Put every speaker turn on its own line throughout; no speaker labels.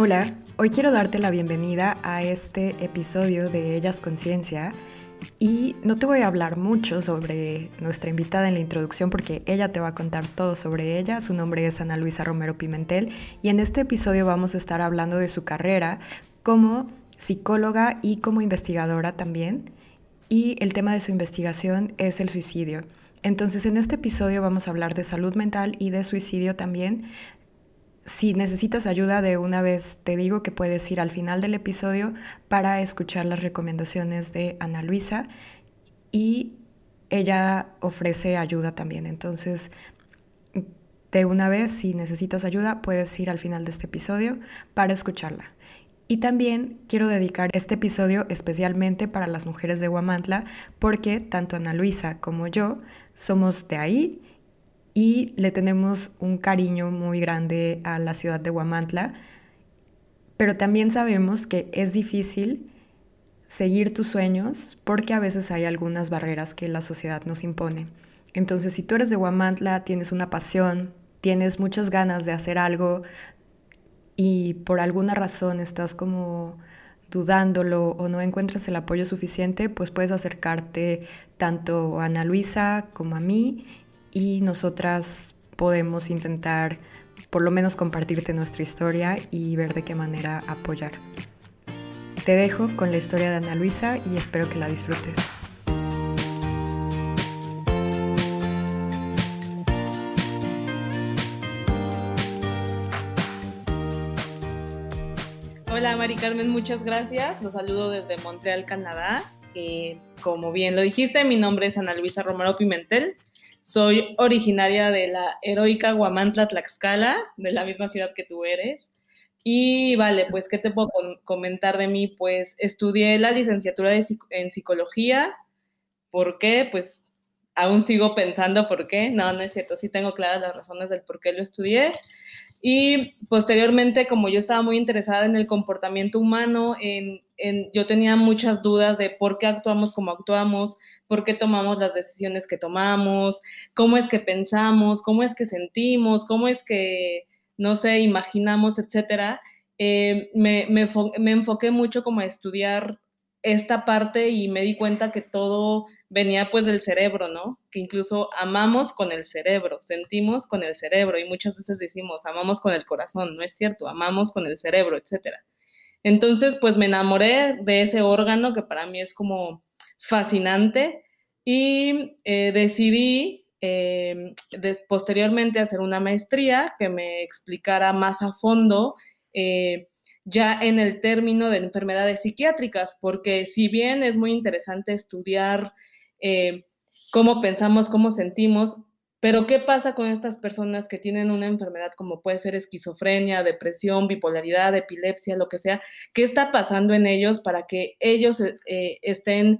Hola, hoy quiero darte la bienvenida a este episodio de Ellas Conciencia y no te voy a hablar mucho sobre nuestra invitada en la introducción porque ella te va a contar todo sobre ella. Su nombre es Ana Luisa Romero Pimentel y en este episodio vamos a estar hablando de su carrera como psicóloga y como investigadora también. Y el tema de su investigación es el suicidio. Entonces en este episodio vamos a hablar de salud mental y de suicidio también, si necesitas ayuda de una vez, te digo que puedes ir al final del episodio para escuchar las recomendaciones de Ana Luisa y ella ofrece ayuda también. Entonces, de una vez, si necesitas ayuda, puedes ir al final de este episodio para escucharla. Y también quiero dedicar este episodio especialmente para las mujeres de Huamantla, porque tanto Ana Luisa como yo somos de ahí y le tenemos un cariño muy grande a la ciudad de Huamantla, pero también sabemos que es difícil seguir tus sueños porque a veces hay algunas barreras que la sociedad nos impone. Entonces, si tú eres de Huamantla, tienes una pasión, tienes muchas ganas de hacer algo y por alguna razón estás como dudándolo o no encuentras el apoyo suficiente, pues puedes acercarte tanto a Ana Luisa como a mí y nosotras podemos intentar por lo menos compartirte nuestra historia y ver de qué manera apoyar. Te dejo con la historia de Ana Luisa y espero que la disfrutes.
Hola Mari Carmen, muchas gracias. Los saludo desde Montreal, Canadá. Eh, como bien lo dijiste, mi nombre es Ana Luisa Romero Pimentel. Soy originaria de la heroica Guamantla, Tlaxcala, de la misma ciudad que tú eres. Y vale, pues, ¿qué te puedo comentar de mí? Pues estudié la licenciatura en psicología. ¿Por qué? Pues aún sigo pensando por qué. No, no es cierto. Sí tengo claras las razones del por qué lo estudié. Y posteriormente, como yo estaba muy interesada en el comportamiento humano, en, yo tenía muchas dudas de por qué actuamos como actuamos, por qué tomamos las decisiones que tomamos, cómo es que pensamos, cómo es que sentimos, cómo es que, no sé, imaginamos, etcétera. Eh, me, me, me enfoqué mucho como a estudiar esta parte y me di cuenta que todo venía pues del cerebro, ¿no? Que incluso amamos con el cerebro, sentimos con el cerebro y muchas veces decimos amamos con el corazón, no es cierto, amamos con el cerebro, etcétera. Entonces pues me enamoré de ese órgano que para mí es como fascinante y eh, decidí eh, posteriormente hacer una maestría que me explicara más a fondo eh, ya en el término de enfermedades psiquiátricas, porque si bien es muy interesante estudiar eh, cómo pensamos, cómo sentimos, pero ¿qué pasa con estas personas que tienen una enfermedad como puede ser esquizofrenia, depresión, bipolaridad, epilepsia, lo que sea? ¿Qué está pasando en ellos para que ellos eh, estén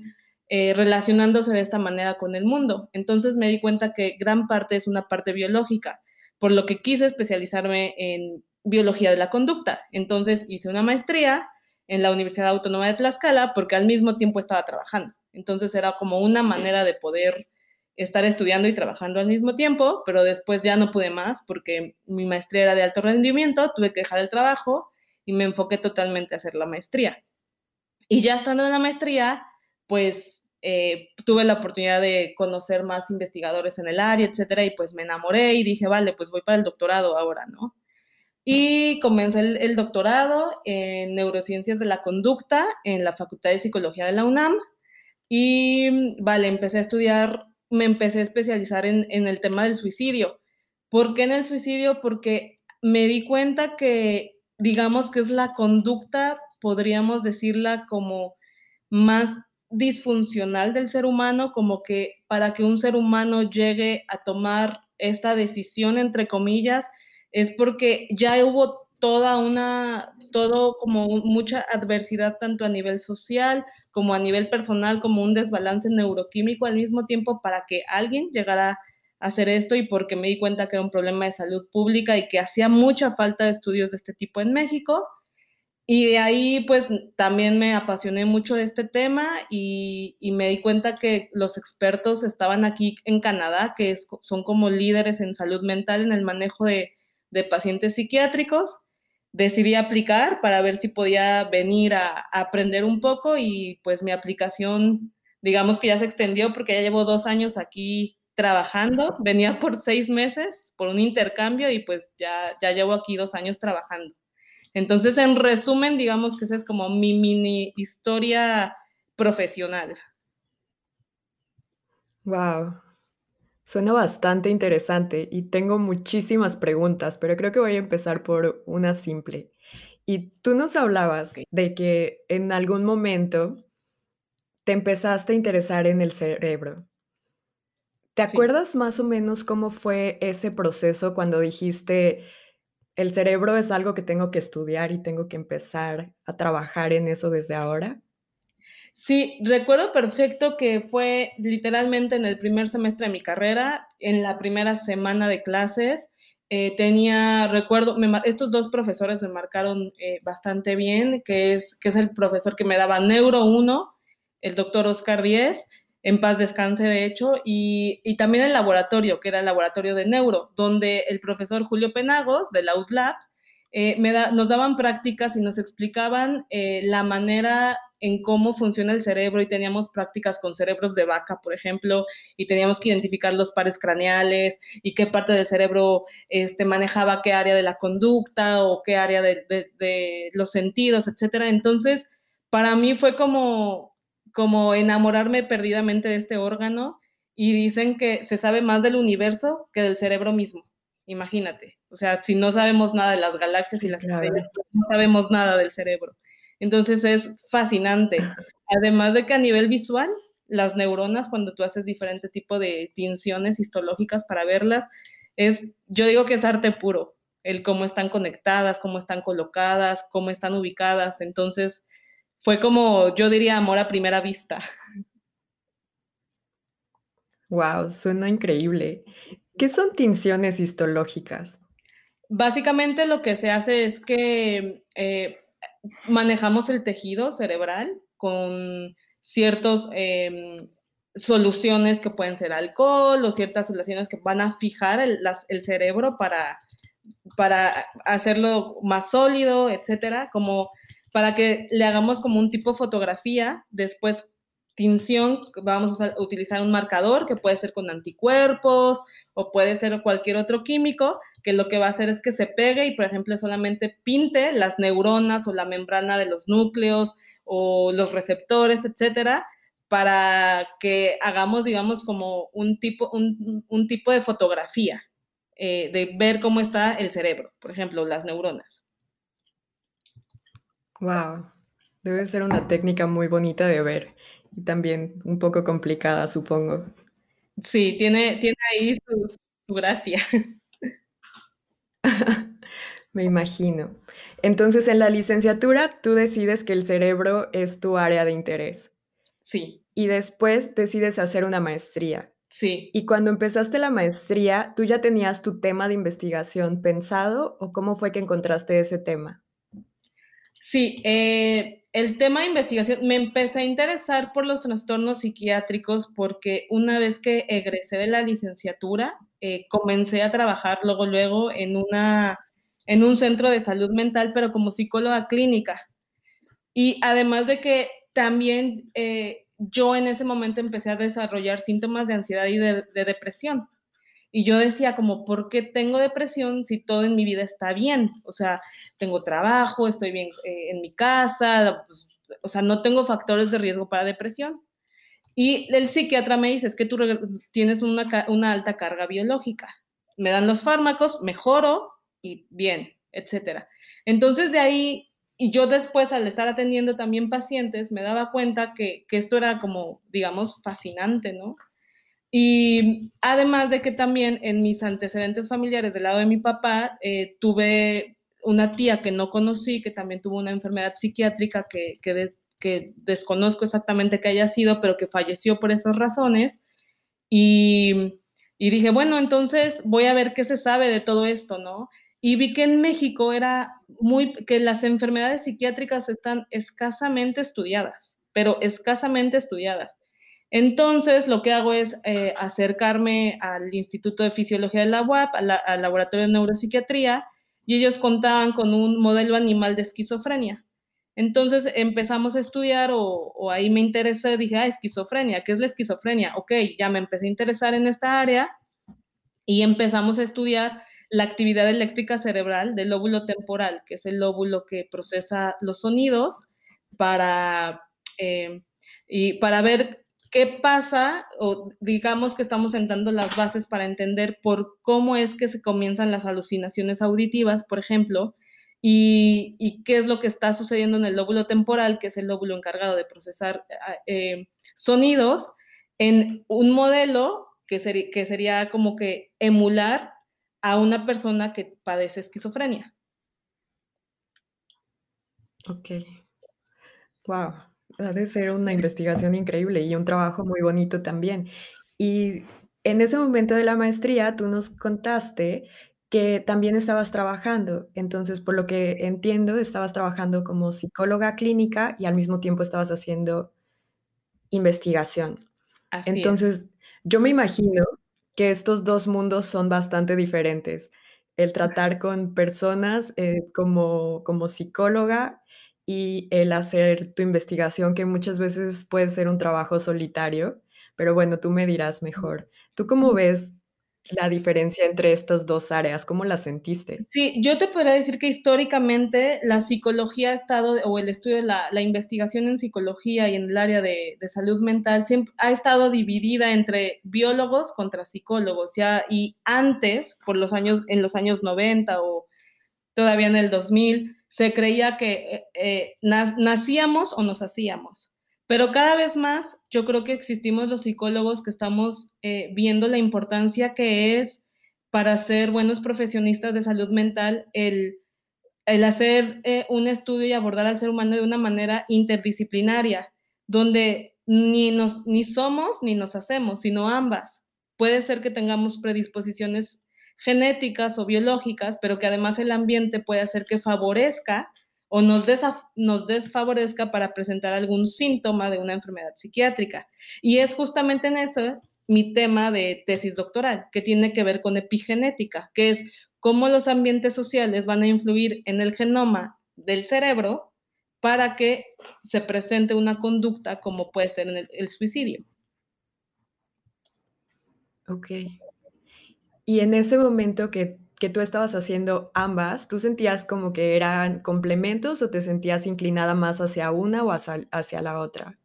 eh, relacionándose de esta manera con el mundo? Entonces me di cuenta que gran parte es una parte biológica, por lo que quise especializarme en biología de la conducta. Entonces hice una maestría en la Universidad Autónoma de Tlaxcala porque al mismo tiempo estaba trabajando. Entonces era como una manera de poder estar estudiando y trabajando al mismo tiempo, pero después ya no pude más porque mi maestría era de alto rendimiento, tuve que dejar el trabajo y me enfoqué totalmente a hacer la maestría. Y ya estando en la maestría, pues eh, tuve la oportunidad de conocer más investigadores en el área, etcétera, y pues me enamoré y dije, vale, pues voy para el doctorado ahora, ¿no? Y comencé el, doctorado en neurociencias de la conducta en la Facultad de Psicología de la UNAM. Y vale, empecé a estudiar, me empecé a especializar en, el tema del suicidio. ¿Por qué en el suicidio? Porque me di cuenta que, digamos que es la conducta, podríamos decirla como más disfuncional del ser humano, como que para que un ser humano llegue a tomar esta decisión, entre comillas, es porque ya hubo toda una, todo como mucha adversidad tanto a nivel social como a nivel personal, como un desbalance neuroquímico al mismo tiempo para que alguien llegara a hacer esto y porque me di cuenta que era un problema de salud pública y que hacía mucha falta de estudios de este tipo en México. Y de ahí, pues también me apasioné mucho de este tema y, me di cuenta que los expertos estaban aquí en Canadá, que son como líderes en salud mental, en el manejo de pacientes psiquiátricos. Decidí aplicar para ver si podía venir a, a, aprender un poco y pues mi aplicación, digamos que ya se extendió porque ya llevo dos años aquí trabajando, venía por seis meses por un intercambio y pues ya, ya llevo aquí dos años trabajando. Entonces, en resumen, digamos que esa es como mi mini historia profesional.
Wow, suena bastante interesante y tengo muchísimas preguntas, pero creo que voy a empezar por una simple. Y tú nos hablabas okay. de que en algún momento te empezaste a interesar en el cerebro. ¿Te acuerdas más o menos cómo fue ese proceso cuando dijiste, el cerebro es algo que tengo que estudiar y tengo que empezar a trabajar en eso desde ahora?
Sí, recuerdo perfecto que fue literalmente en el primer semestre de mi carrera, en la primera semana de clases. Eh, tenía, recuerdo, estos dos profesores me marcaron eh, bastante bien, que es, que es el profesor que me daba Neuro 1, el doctor Oscar Díez, en paz descanse de hecho, y, y, también el laboratorio, que era el laboratorio de neuro, donde el profesor Julio Penagos de la UTLAB eh, me nos daban prácticas y nos explicaban eh, la manera en cómo funciona el cerebro y teníamos prácticas con cerebros de vaca, por ejemplo, y teníamos que identificar los pares craneales y qué parte del cerebro este, manejaba qué área de la conducta o qué área de, de, los sentidos, etcétera. Entonces, para mí fue como, como enamorarme perdidamente de este órgano y dicen que se sabe más del universo que del cerebro mismo. Imagínate, o sea, si no sabemos nada de las galaxias y las claro. estrellas, no sabemos nada del cerebro. Entonces es fascinante. Además de que a nivel visual, las neuronas, cuando tú haces diferente tipo de tinciones histológicas para verlas, es, yo digo que es arte puro, el cómo están conectadas, cómo están colocadas, cómo están ubicadas. Entonces, fue como, yo diría, amor a primera vista.
Wow, suena increíble. ¿Qué son tinciones histológicas?
Básicamente lo que se hace es que eh, manejamos el tejido cerebral con ciertas eh, soluciones que pueden ser alcohol o ciertas soluciones que van a fijar el cerebro para, para hacerlo más sólido, etcétera, como para que le hagamos como un tipo de fotografía, después tinción, vamos a utilizar un marcador que puede ser con anticuerpos o puede ser cualquier otro químico, que lo que va a hacer es que se pegue y, por ejemplo, solamente pinte las neuronas o la membrana de los núcleos o los receptores, etcétera, para que hagamos, digamos, como un tipo, un, tipo de fotografía, eh, de ver cómo está el cerebro, por ejemplo, las neuronas.
Wow, debe ser una técnica muy bonita de ver y también un poco complicada, supongo.
Sí, tiene, tiene ahí su, su gracia.
Me imagino. Entonces, en la licenciatura, tú decides que el cerebro es tu área de interés.
Sí.
Y después decides hacer una maestría.
Sí.
Y cuando empezaste la maestría, ¿tú ya tenías tu tema de investigación pensado o cómo fue que encontraste ese tema?
Sí, eh, el tema de investigación me empecé a interesar por los trastornos psiquiátricos porque una vez que egresé de la licenciatura, eh, comencé a trabajar luego, luego en, una, en un centro de salud mental, pero como psicóloga clínica. Y además de que también eh, yo en ese momento empecé a desarrollar síntomas de ansiedad y de, de depresión. Y yo decía como, ¿por qué tengo depresión si todo en mi vida está bien? O sea, tengo trabajo, estoy bien eh, en mi casa, pues, o sea, no tengo factores de riesgo para depresión. Y el psiquiatra me dice, es que tú tienes una, una alta carga biológica. Me dan los fármacos, mejoro y bien, etcétera. Entonces de ahí, y yo después al estar atendiendo también pacientes, me daba cuenta que, que esto era como, digamos, fascinante, ¿no? Y además de que también en mis antecedentes familiares del lado de mi papá, eh, tuve una tía que no conocí, que también tuvo una enfermedad psiquiátrica que, que, de, que desconozco exactamente qué haya sido, pero que falleció por esas razones. Y, y dije, bueno, entonces voy a ver qué se sabe de todo esto, ¿no? Y vi que en México era muy, que las enfermedades psiquiátricas están escasamente estudiadas, pero escasamente estudiadas. Entonces, lo que hago es eh, acercarme al Instituto de Fisiología de la UAP, al Laboratorio de Neuropsiquiatría, y ellos contaban con un modelo animal de esquizofrenia. Entonces empezamos a estudiar o, ahí me interesé, dije, ah, esquizofrenia, ¿qué es la esquizofrenia? Ok, ya me empecé a interesar en esta área y empezamos a estudiar la actividad eléctrica cerebral del lóbulo temporal, que es el lóbulo que procesa los sonidos para, eh, y para ver qué pasa, o digamos que estamos sentando las bases para entender por cómo es que se comienzan las alucinaciones auditivas, por ejemplo, y, qué es lo que está sucediendo en el lóbulo temporal, que es el lóbulo encargado de procesar eh, sonidos, en un modelo que, que sería como que emular a una persona que padece esquizofrenia.
Ok. Wow. Ha de ser una investigación increíble y un trabajo muy bonito también. Y en ese momento de la maestría, tú nos contaste que también estabas trabajando. Entonces, por lo que entiendo, estabas trabajando como psicóloga clínica y al mismo tiempo estabas haciendo investigación. Entonces, yo me imagino que estos dos mundos son bastante diferentes. El tratar con personas eh, como, como psicóloga y el hacer tu investigación, que muchas veces puede ser un trabajo solitario, pero bueno, tú me dirás mejor. ¿Tú cómo ves la diferencia entre estas dos áreas? ¿Cómo la sentiste?
Sí, yo te podría decir que históricamente la psicología ha estado, o el estudio de la, investigación en psicología y en el área de, salud mental, siempre ha estado dividida entre biólogos contra psicólogos, ya, y antes, por los años, en los años 90 o todavía en el 2000, se creía que eh, nacíamos o nos hacíamos. Pero cada vez más yo creo que existimos los psicólogos que estamos eh, viendo la importancia que es para ser buenos profesionistas de salud mental el, el hacer eh, un estudio y abordar al ser humano de una manera interdisciplinaria, donde ni, nos, ni somos ni nos hacemos, sino ambas. Puede ser que tengamos predisposiciones genéticas o biológicas, pero que además el ambiente puede hacer que favorezca o nos, nos desfavorezca para presentar algún síntoma de una enfermedad psiquiátrica. Y es justamente en eso mi tema de tesis doctoral, que tiene que ver con epigenética, que es cómo los ambientes sociales van a influir en el genoma del cerebro para que se presente una conducta como puede ser el, el suicidio.
Ok. Y en ese momento que que tú estabas haciendo ambas, ¿tú sentías como que eran complementos o te sentías inclinada más hacia una o hacia, la otra?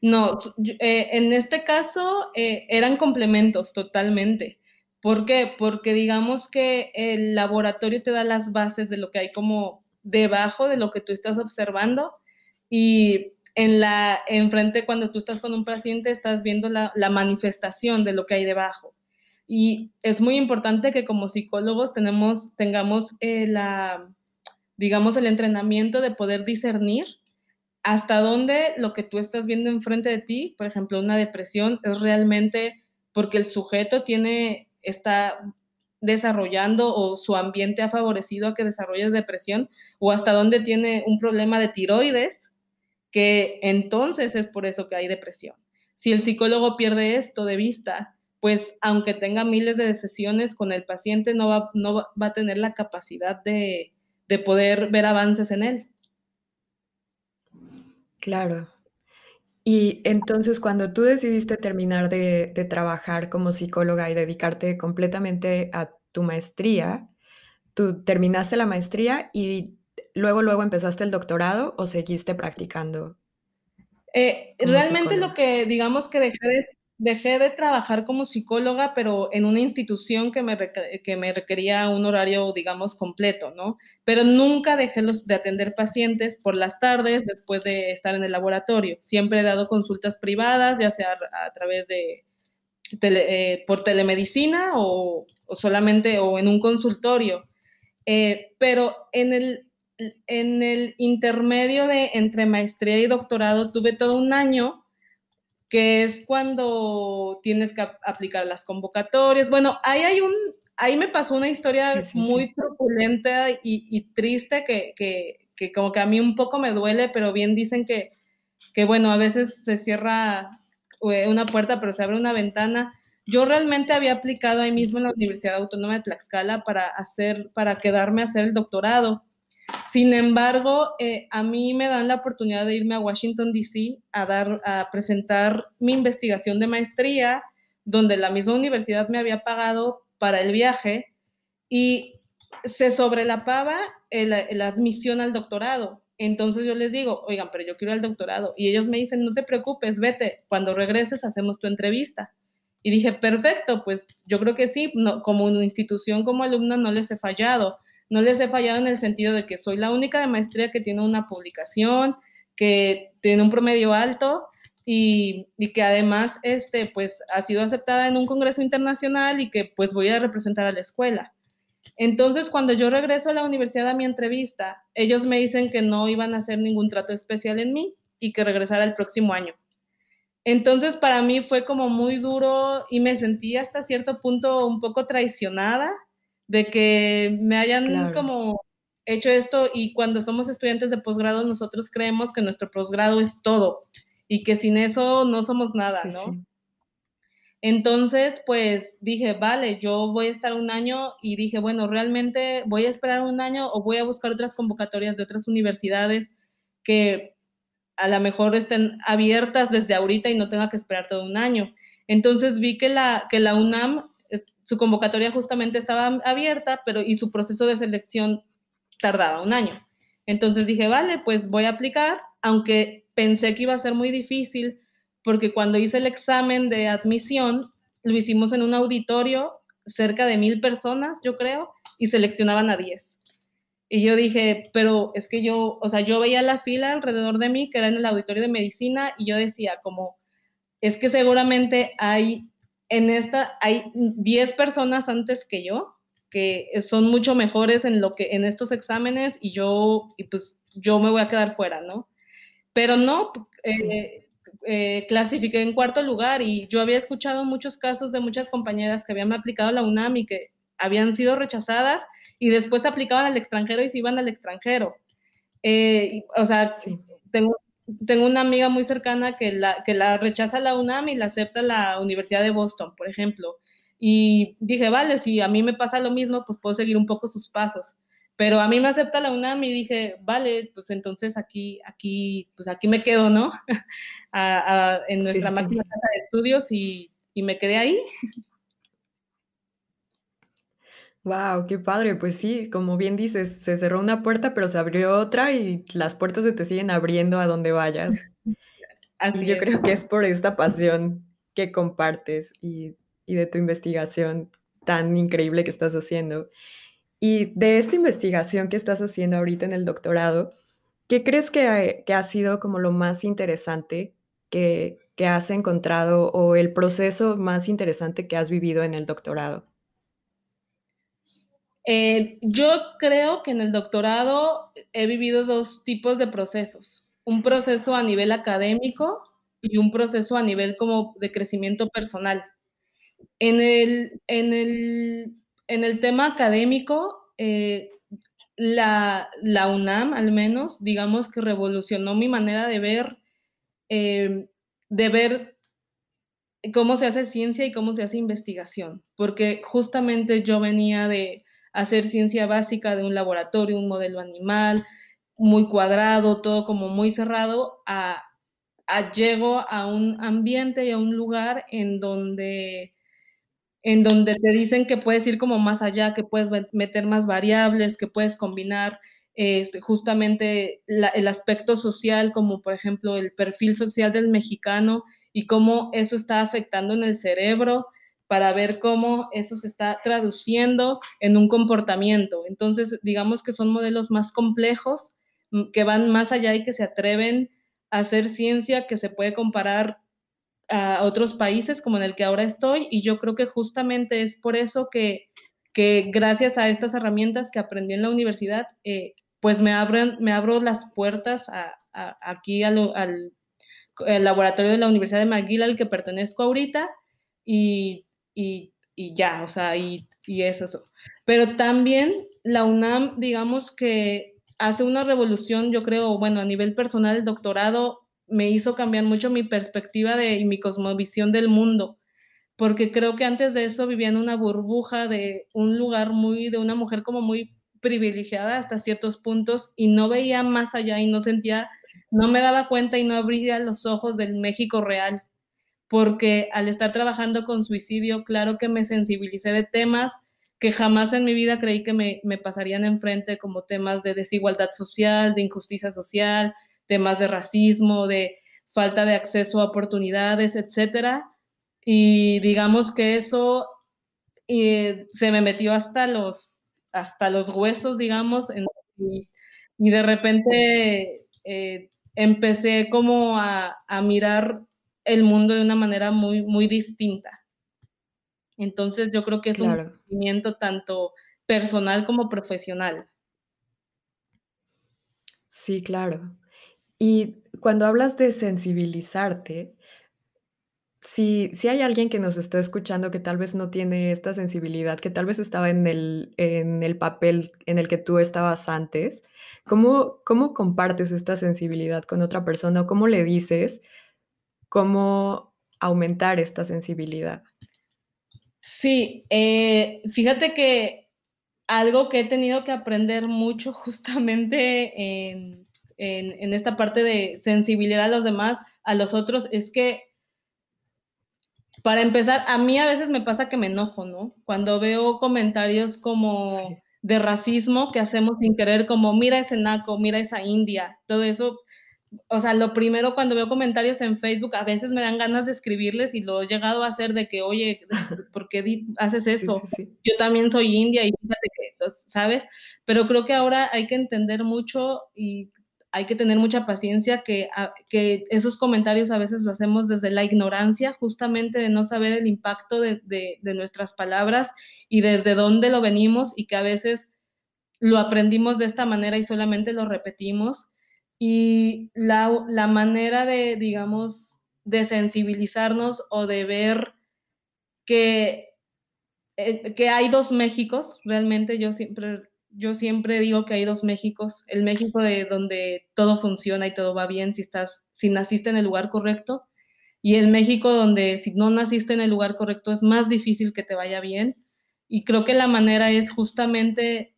No, eh, en este caso eh, eran complementos totalmente. ¿Por qué? Porque digamos que el laboratorio te da las bases de lo que hay como debajo de lo que tú estás observando y en la enfrente cuando tú estás con un paciente estás viendo la manifestación de lo que hay debajo. Y es muy importante que como psicólogos tenemos, tengamos eh, la, digamos, el entrenamiento de poder discernir hasta dónde lo que tú estás viendo enfrente de ti, por ejemplo, una depresión, es realmente porque el sujeto tiene, está desarrollando o su ambiente ha favorecido a que desarrolle depresión, o hasta dónde tiene un problema de tiroides, que entonces es por eso que hay depresión. Si el psicólogo pierde esto de vista pues aunque tenga miles de sesiones con el paciente, no va, no va a tener la capacidad de, poder ver avances en él.
Claro. Y entonces cuando tú decidiste terminar de, trabajar como psicóloga y dedicarte completamente a tu maestría, ¿tú terminaste la maestría y luego, luego empezaste el doctorado o seguiste practicando?
Eh, realmente lo que digamos que dejé de, dejé de trabajar como psicóloga, pero en una institución que me, que me requería un horario, digamos, completo, ¿no? Pero nunca dejé los, de atender pacientes por las tardes después de estar en el laboratorio. Siempre he dado consultas privadas, ya sea a, través de, eh, por telemedicina o, solamente o en un consultorio. Eh, pero en el, en el intermedio de entre maestría y doctorado tuve todo un año que es cuando tienes que aplicar las convocatorias. Bueno, ahí hay un, ahí me pasó una historia muy truculenta y, triste que, que, como que a mí un poco me duele, pero bien dicen que, que bueno, a veces se cierra eh, una puerta, pero se abre una ventana, yo realmente había aplicado ahí mismo en la Universidad Autónoma de Tlaxcala para hacer, para quedarme a hacer el doctorado. Sin embargo, eh, a mí me dan la oportunidad de irme a Washington, D.C. a, dar, a presentar mi investigación de maestría, donde la misma universidad me había pagado para el viaje y se sobrelapaba la admisión al doctorado. Entonces yo les digo, oigan, pero yo quiero el doctorado. Y ellos me dicen, no te preocupes, vete, cuando regreses hacemos tu entrevista. Y dije, perfecto, pues yo creo que sí, no, como una institución, como alumna, no les he fallado. No les he fallado en el sentido de que soy la única de maestría que tiene una publicación, que tiene un promedio alto y, que además este, pues, ha sido aceptada en un congreso internacional y que pues voy a representar a la escuela. Entonces, cuando yo regreso a la universidad a mi entrevista, ellos me dicen que no iban a hacer ningún trato especial en mí y que regresara el próximo año. Entonces, para mí fue como muy duro y me sentí hasta cierto punto un poco traicionada de que me hayan como hecho esto y cuando somos estudiantes de posgrado nosotros creemos que nuestro posgrado es todo y que sin eso no somos nada, ¿no? Entonces, pues dije, vale, yo voy a estar un año y dije, bueno, realmente voy a esperar un año o voy a buscar otras convocatorias de otras universidades que a lo mejor estén abiertas desde ahorita y no tenga que esperar todo un año. Entonces vi que la, que la UNAM, su convocatoria justamente estaba abierta, pero y su proceso de selección tardaba un año. Entonces dije, vale, pues voy a aplicar, aunque pensé que iba a ser muy difícil porque cuando hice el examen de admisión, lo hicimos en un auditorio, cerca de mil personas, yo creo, y seleccionaban a diez. Y yo dije, pero es que yo, o sea, yo veía la fila alrededor de mí, que era en el auditorio de medicina, y yo decía, como, es que seguramente hay, en esta, hay 10 personas antes que yo, que son mucho mejores en lo que, en estos exámenes, y yo, y pues yo me voy a quedar fuera, ¿no? Pero no, eh, eh, clasifiqué en cuarto lugar y yo había escuchado muchos casos de muchas compañeras que habían aplicado a la UNAM y que habían sido rechazadas y después aplicaban al extranjero y se iban al extranjero. Eh, o sea, tengo, tengo una amiga muy cercana que la, que la rechaza la UNAM y la acepta la Universidad de Boston, por ejemplo. Y dije, vale, si a mí me pasa lo mismo, pues puedo seguir un poco sus pasos. Pero a mí me acepta la UNAM y dije, vale, pues entonces aquí, aquí, pues aquí me quedo, ¿no? en nuestra máquina casa de estudios y, y me quedé ahí.
Wow, qué padre. Pues sí, como bien dices, se cerró una puerta, pero se abrió otra y las puertas se te siguen abriendo a donde vayas. Así y yo creo que es por esta pasión que compartes y, y, de tu investigación tan increíble que estás haciendo. Y de esta investigación que estás haciendo ahorita en el doctorado, ¿qué crees que, que ha sido como lo más interesante que, has encontrado o el proceso más interesante que has vivido en el doctorado?
Eh, yo creo que en el doctorado he vivido dos tipos de procesos. Un proceso a nivel académico y un proceso a nivel como de crecimiento personal. En el, en el, en el tema académico, eh, la, la, UNAM al menos, digamos que revolucionó mi manera de ver eh, de ver cómo se hace ciencia y cómo se hace investigación, porque justamente yo venía de hacer ciencia básica de un laboratorio, un modelo animal, muy cuadrado, todo como muy cerrado, a, a llego a un ambiente y a un lugar en donde en donde te dicen que puedes ir como más allá, que puedes meter más variables, que puedes combinar este, justamente el aspecto social, como por ejemplo el perfil social del mexicano y cómo eso está afectando en el cerebro para ver cómo eso se está traduciendo en un comportamiento. Entonces, digamos que son modelos más complejos, mm, que van más allá y que se atreven a hacer ciencia que se puede comparar a otros países como en el que ahora estoy y yo creo que justamente es por eso que, que gracias a estas herramientas que aprendí en la universidad, eh, pues me, abren, me abro las puertas aquí al, laboratorio de la Universidad de McGill al que pertenezco ahorita y, ya, o sea, y, y es eso. Pero también la UNAM, digamos que hace una revolución, yo creo, bueno, a nivel personal, el doctorado me hizo cambiar mucho mi perspectiva de, y mi cosmovisión del mundo, porque creo que antes de eso vivía en una burbuja de un lugar muy, de una mujer como muy privilegiada hasta ciertos puntos y no veía más allá y no sentía, no me daba cuenta y no abría los ojos del México real, porque al estar trabajando con suicidio, claro que me sensibilicé de temas que jamás en mi vida creí que me, me pasarían enfrente, como temas de desigualdad social, de injusticia social, temas de racismo, de falta de acceso a oportunidades, etcétera. Y digamos que eso eh, se me metió hasta los, hasta los huesos, digamos, y, de repente eh, empecé como a, a, mirar el mundo de una manera muy, muy distinta. Entonces yo creo que es un movimiento tanto personal como profesional.
Sí, claro. Y cuando hablas de sensibilizarte, si, si hay alguien que nos está escuchando que tal vez no tiene esta sensibilidad, que tal vez estaba en el, en el papel en el que tú estabas antes, ¿cómo, ¿cómo compartes esta sensibilidad con otra persona o cómo le dices cómo aumentar esta sensibilidad?
Sí, eh, fíjate que algo que he tenido que aprender mucho justamente en, en, esta parte de sensibilidad a los demás, a los otros, es que para empezar, a mí a veces me pasa que me enojo, ¿no? Cuando veo comentarios como de racismo que hacemos sin querer, como mira ese naco, mira esa india, todo eso, o sea, lo primero cuando veo comentarios en Facebook, a veces me dan ganas de escribirles y lo he llegado a hacer de que, oye, ¿por qué haces eso? Yo también soy india y fíjate que, ¿sabes? Pero creo que ahora hay que entender mucho y hay que tener mucha paciencia que, que esos comentarios a veces lo hacemos desde la ignorancia, justamente de no saber el impacto de, de nuestras palabras y desde dónde lo venimos y que a veces lo aprendimos de esta manera y solamente lo repetimos y la, la manera de, digamos, de sensibilizarnos o de ver que, eh, que hay dos Méxicos, realmente yo siempre, yo siempre digo que hay dos Méxicos, el México de donde todo funciona y todo va bien si, estás, si naciste en el lugar correcto, y el México donde si no naciste en el lugar correcto es más difícil que te vaya bien. Y creo que la manera es justamente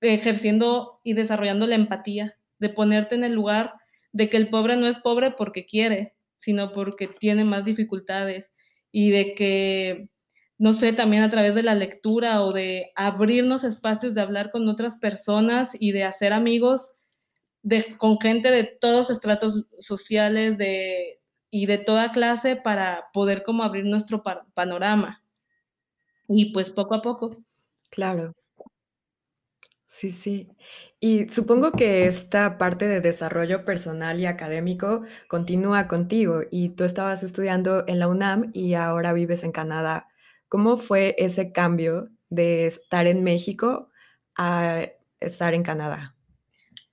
ejerciendo y desarrollando la empatía, de ponerte en el lugar de que el pobre no es pobre porque quiere, sino porque tiene más dificultades y de que, no sé, también a través de la lectura o de abrirnos espacios de hablar con otras personas y de hacer amigos de, con gente de todos estratos sociales de, y de toda clase para poder como abrir nuestro panorama. Y pues poco a poco.
Claro. Sí, sí. Y supongo que esta parte de desarrollo personal y académico continúa contigo y tú estabas estudiando en la UNAM y ahora vives en Canadá. ¿Cómo fue ese cambio de estar en México a estar en Canadá?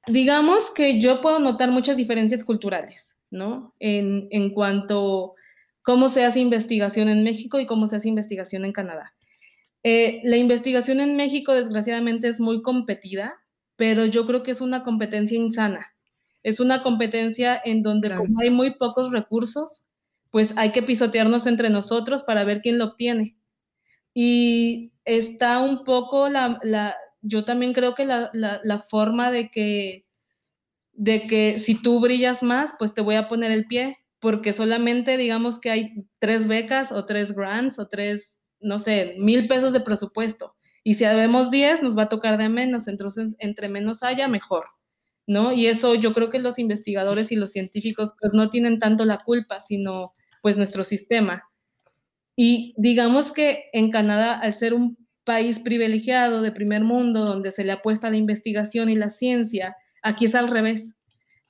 Digamos que yo puedo notar muchas diferencias culturales, ¿no? En, en cuanto a cómo se hace investigación en México y cómo se hace investigación en Canadá. Eh, la investigación en México, desgraciadamente, es muy competida pero yo creo que es una competencia insana. Es una competencia en donde como hay muy pocos recursos, pues hay que pisotearnos entre nosotros para ver quién lo obtiene. Y está un poco la, la yo también creo que la, la, la, forma de que, de que si tú brillas más, pues te voy a poner el pie, porque solamente digamos que hay tres becas o tres grants o tres, no sé, mil pesos de presupuesto. Y si vemos 10, nos va a tocar de menos, entonces entre menos haya, mejor, ¿no? Y eso yo creo que los investigadores y los científicos pues, no tienen tanto la culpa, sino pues nuestro sistema. Y digamos que en Canadá, al ser un país privilegiado de primer mundo, donde se le apuesta a la investigación y la ciencia, aquí es al revés.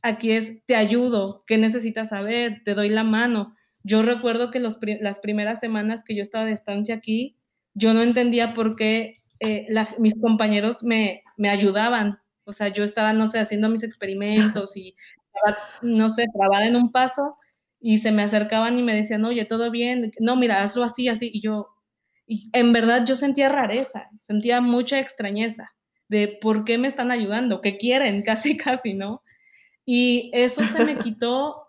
Aquí es, te ayudo, ¿qué necesitas saber? Te doy la mano. Yo recuerdo que los, las primeras semanas que yo estaba de estancia aquí, yo no entendía por qué eh, mis compañeros me, me, ayudaban. O sea, yo estaba, no sé, haciendo mis experimentos y estaba, no sé, trabada en un paso y se me acercaban y me decían, oye, todo bien, no, mira, hazlo así, así. Y yo, y en verdad yo sentía rareza, sentía mucha extrañeza de por qué me están ayudando, qué quieren, casi, casi, ¿no? Y eso se me quitó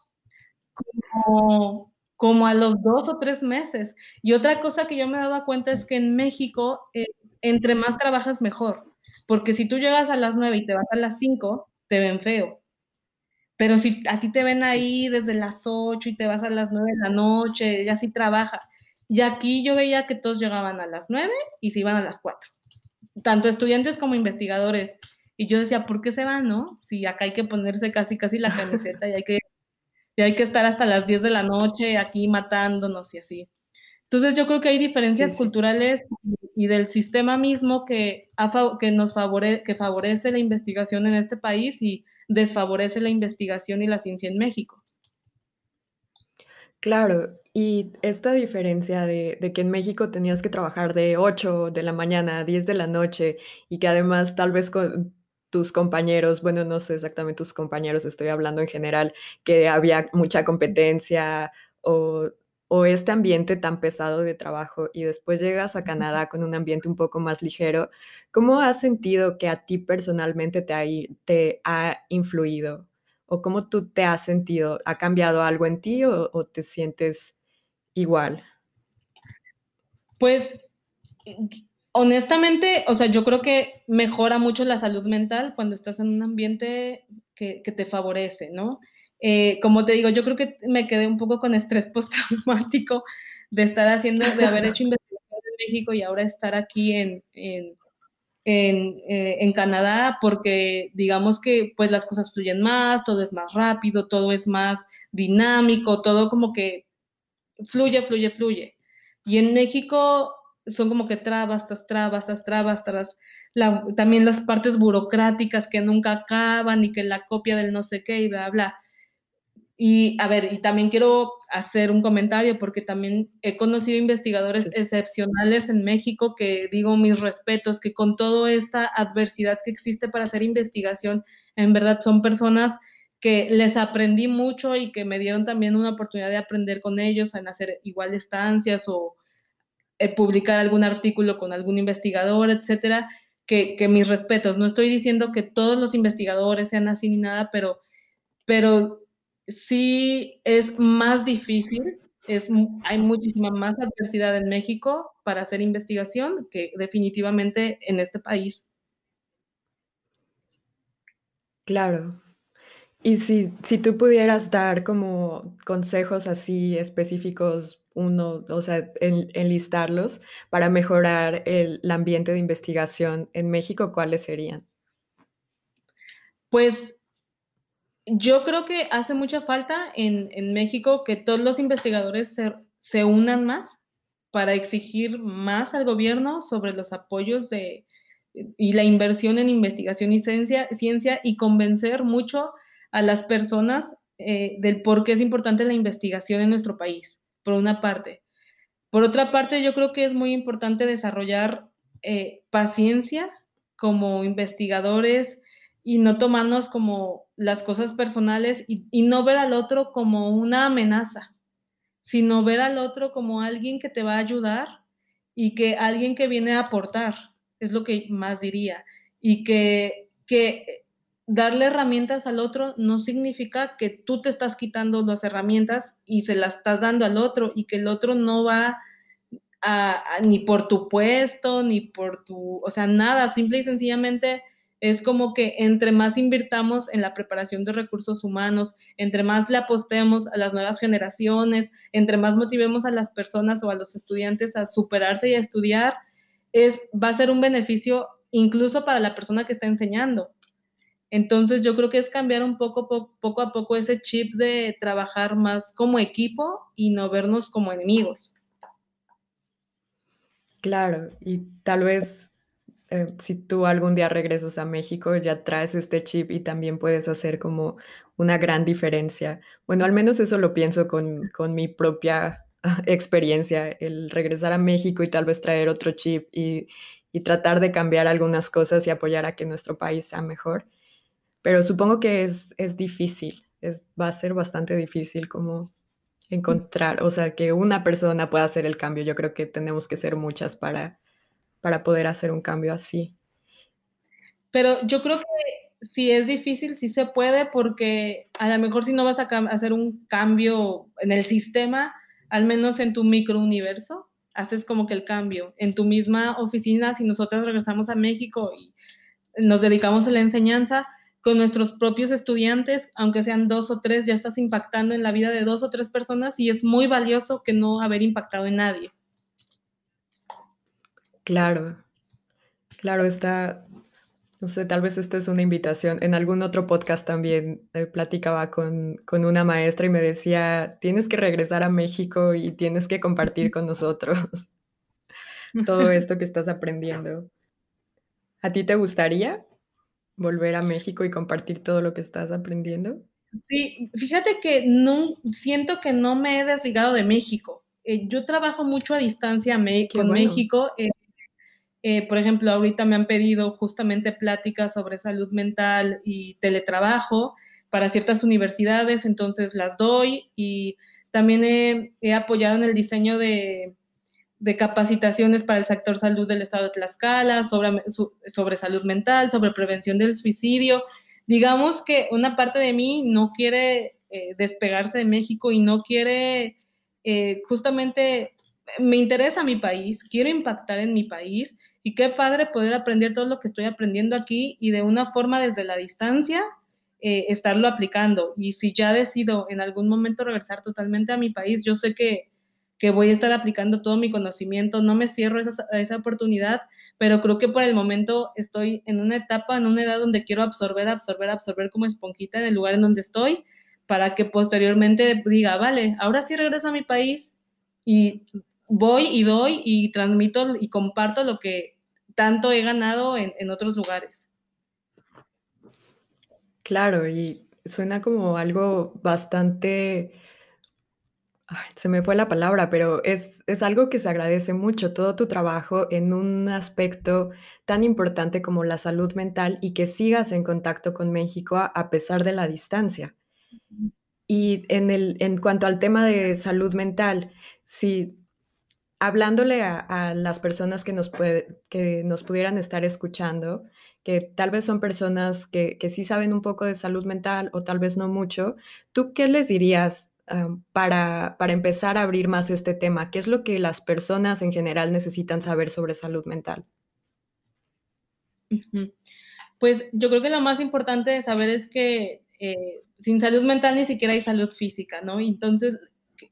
como como a los dos o tres meses. Y otra cosa que yo me daba cuenta es que en México, eh, entre más trabajas, mejor. Porque si tú llegas a las nueve y te vas a las cinco, te ven feo. Pero si a ti te ven ahí desde las ocho y te vas a las nueve de la noche, ya sí trabaja. Y aquí yo veía que todos llegaban a las nueve y se iban a las cuatro. Tanto estudiantes como investigadores. Y yo decía, ¿por qué se van, no? Si acá hay que ponerse casi, casi la camiseta y hay que y hay que estar hasta las 10 de la noche aquí matándonos y así. Entonces yo creo que hay diferencias culturales y del sistema mismo que, que nos favorece, que favorece la investigación en este país y desfavorece la investigación y la ciencia en México.
Claro, y esta diferencia de, de, que en México tenías que trabajar de 8 de la mañana a 10 de la noche y que además tal vez con, tus compañeros, bueno, no sé exactamente tus compañeros, estoy hablando en general, que había mucha competencia o, este ambiente tan pesado de trabajo y después llegas a Canadá con un ambiente un poco más ligero, ¿cómo has sentido que a ti personalmente te ha, te ha influido? ¿O cómo tú te has sentido? ¿Ha cambiado algo en ti o, o te sientes igual?
Pues honestamente, o sea, yo creo que mejora mucho la salud mental cuando estás en un ambiente que, te favorece, ¿no? Eh, como te digo, yo creo que me quedé un poco con estrés postraumático de estar haciendo, de haber hecho investigación en México y ahora estar aquí en, en, en, eh, en, Canadá, porque digamos que pues las cosas fluyen más, todo es más rápido, todo es más dinámico, todo como que fluye, fluye, fluye. Y en México son como que trabas, tras trabas, tras trabas, tras también las partes burocráticas que nunca acaban y que la copia del no sé qué y bla, bla. Y a ver, y también quiero hacer un comentario porque también he conocido investigadores excepcionales en México que digo mis respetos, que con toda esta adversidad que existe para hacer investigación, en verdad son personas que les aprendí mucho y que me dieron también una oportunidad de aprender con ellos en hacer igual estancias o, eh, publicar algún artículo con algún investigador, etcétera, que, mis respetos. No estoy diciendo que todos los investigadores sean así ni nada, pero, pero sí es más difícil, es, hay muchísima más adversidad en México para hacer investigación que definitivamente en este país.
Claro. Y si, si tú pudieras dar como consejos así específicos uno, o sea, enlistarlos para mejorar el, ambiente de investigación en México, ¿cuáles serían?
Pues yo creo que hace mucha falta en, México que todos los investigadores se, se, unan más para exigir más al gobierno sobre los apoyos de, y la inversión en investigación y ciencia, ciencia y convencer mucho a las personas eh, del por qué es importante la investigación en nuestro país por una parte. Por otra parte, yo creo que es muy importante desarrollar eh, paciencia como investigadores y no tomarnos como las cosas personales y, no ver al otro como una amenaza, sino ver al otro como alguien que te va a ayudar y que alguien que viene a aportar, es lo que más diría, y que, que darle herramientas al otro no significa que tú te estás quitando las herramientas y se las estás dando al otro y que el otro no va a, ni por tu puesto, ni por tu, o sea, nada, simple y sencillamente es como que entre más invirtamos en la preparación de recursos humanos, entre más le apostemos a las nuevas generaciones, entre más motivemos a las personas o a los estudiantes a superarse y a estudiar, es, va a ser un beneficio incluso para la persona que está enseñando entonces yo creo que es cambiar un poco, poco a poco ese chip de trabajar más como equipo y no vernos como enemigos.
Claro, y tal vez eh, si tú algún día regresas a México ya traes este chip y también puedes hacer como una gran diferencia. Bueno, al menos eso lo pienso con, con mi propia experiencia, el regresar a México y tal vez traer otro chip y, y tratar de cambiar algunas cosas y apoyar a que nuestro país sea mejor pero supongo que es, es difícil, es, va a ser bastante difícil como encontrar, o sea, que una persona pueda hacer el cambio. Yo creo que tenemos que ser muchas para, para poder hacer un cambio así.
Pero yo creo que si es difícil, sí se puede, porque a lo mejor si no vas a hacer un cambio en el sistema, al menos en tu microuniverso, haces como que el cambio. En tu misma oficina, si nosotros regresamos a México y nos dedicamos a la enseñanza, con nuestros propios estudiantes, aunque sean dos o tres, ya estás impactando en la vida de dos o tres personas y es muy valioso que no haber impactado en nadie.
Claro, claro, está, no sé, tal vez esta es una invitación. En algún otro podcast también eh, platicaba con, con, una maestra y me decía, tienes que regresar a México y tienes que compartir con nosotros todo esto que estás aprendiendo. ¿A ti te gustaría? volver a México y compartir todo lo que estás aprendiendo?
Sí, fíjate que no, siento que no me he desligado de México. Eh, yo trabajo mucho a distancia con México. Eh, eh, por ejemplo, ahorita me han pedido justamente pláticas sobre salud mental y teletrabajo para ciertas universidades, entonces las doy y también he apoyado en el diseño de capacitaciones para el sector salud del estado de Tlaxcala, sobre, sobre salud mental, sobre prevención del suicidio. Digamos que una parte de mí no quiere eh, despegarse de México y no quiere eh, justamente, me interesa mi país, quiero impactar en mi país y qué padre poder aprender todo lo que estoy aprendiendo aquí y de una forma desde la distancia eh, estarlo aplicando. Y si ya decido en algún momento regresar totalmente a mi país, yo sé que que voy a estar aplicando todo mi conocimiento, no me cierro esa, esa oportunidad, pero creo que por el momento estoy en una etapa, en una edad donde quiero absorber, absorber, absorber como esponjita en el lugar en donde estoy, para que posteriormente diga, vale, ahora sí regreso a mi país y voy y doy y transmito y comparto lo que tanto he ganado en, en otros lugares.
Claro, y suena como algo bastante se me fue la palabra, pero es, es algo que se agradece mucho, todo tu trabajo en un aspecto tan importante como la salud mental y que sigas en contacto con México a, pesar de la distancia. Y en, el, en cuanto al tema de salud mental, si hablándole a, las personas que nos, que nos pudieran estar escuchando, que tal vez son personas que, que sí saben un poco de salud mental o tal vez no mucho, ¿tú qué les dirías para, para empezar a abrir más este tema? ¿Qué es lo que las personas en general necesitan saber sobre salud mental?
Pues yo creo que lo más importante de saber es que eh, sin salud mental ni siquiera hay salud física, ¿no? Entonces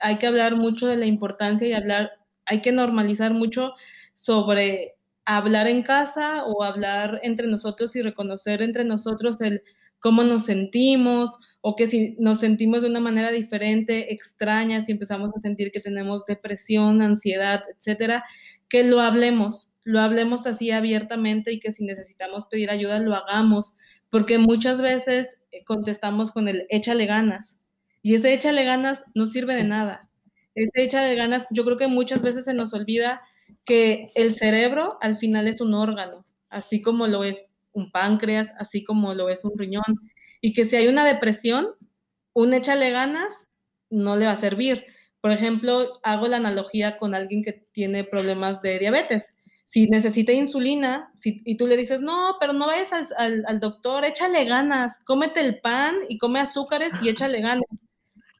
hay que hablar mucho de la importancia y hablar, hay que normalizar mucho sobre hablar en casa o hablar entre nosotros y reconocer entre nosotros el cómo nos sentimos o que si nos sentimos de una manera diferente, extraña, si empezamos a sentir que tenemos depresión, ansiedad, etcétera, que lo hablemos, lo hablemos así abiertamente y que si necesitamos pedir ayuda lo hagamos, porque muchas veces eh, contestamos con el échale ganas y ese échale ganas no sirve de nada. Ese échale ganas, yo creo que muchas veces se nos olvida que el cerebro al final es un órgano, así como lo es un páncreas, así como lo es un riñón, y que si hay una depresión, un échale ganas no le va a servir. Por ejemplo, hago la analogía con alguien que tiene problemas de diabetes. Si necesita insulina y tú le dices, no, pero no vayas al, al, doctor, échale ganas, cómete el pan y come azúcares y échale ganas.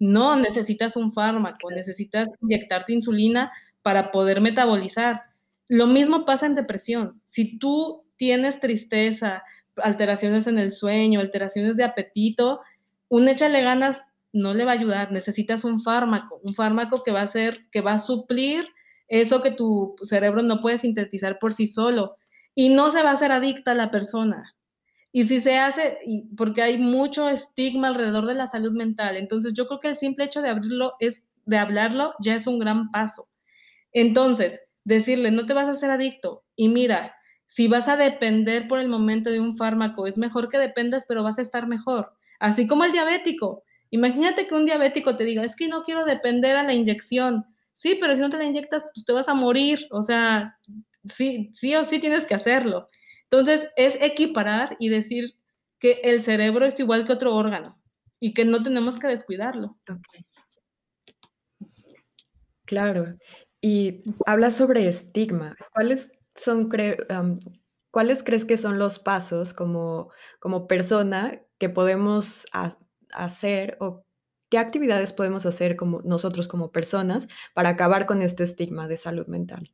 No, necesitas un fármaco, necesitas inyectarte insulina para poder metabolizar. Lo mismo pasa en depresión. Si tú tienes tristeza, alteraciones en el sueño, alteraciones de apetito, un échale ganas no le va a ayudar, necesitas un fármaco, un fármaco que va a ser, que va a suplir eso que tu cerebro no puede sintetizar por sí solo y no se va a hacer adicta a la persona. Y si se hace, porque hay mucho estigma alrededor de la salud mental, entonces yo creo que el simple hecho de abrirlo es, de hablarlo, ya es un gran paso. Entonces, decirle, no te vas a hacer adicto y mira, si vas a depender por el momento de un fármaco, es mejor que dependas, pero vas a estar mejor. Así como el diabético. Imagínate que un diabético te diga, es que no quiero depender a la inyección. Sí, pero si no te la inyectas, pues te vas a morir. O sea, sí, sí o sí tienes que hacerlo. Entonces, es equiparar y decir que el cerebro es igual que otro órgano y que no tenemos que descuidarlo.
Claro. Y habla sobre estigma. ¿Cuál es son, ¿cuáles crees que son los pasos como, como persona que podemos hacer o ¿qué actividades podemos hacer como nosotros como personas para acabar con este estigma de salud mental?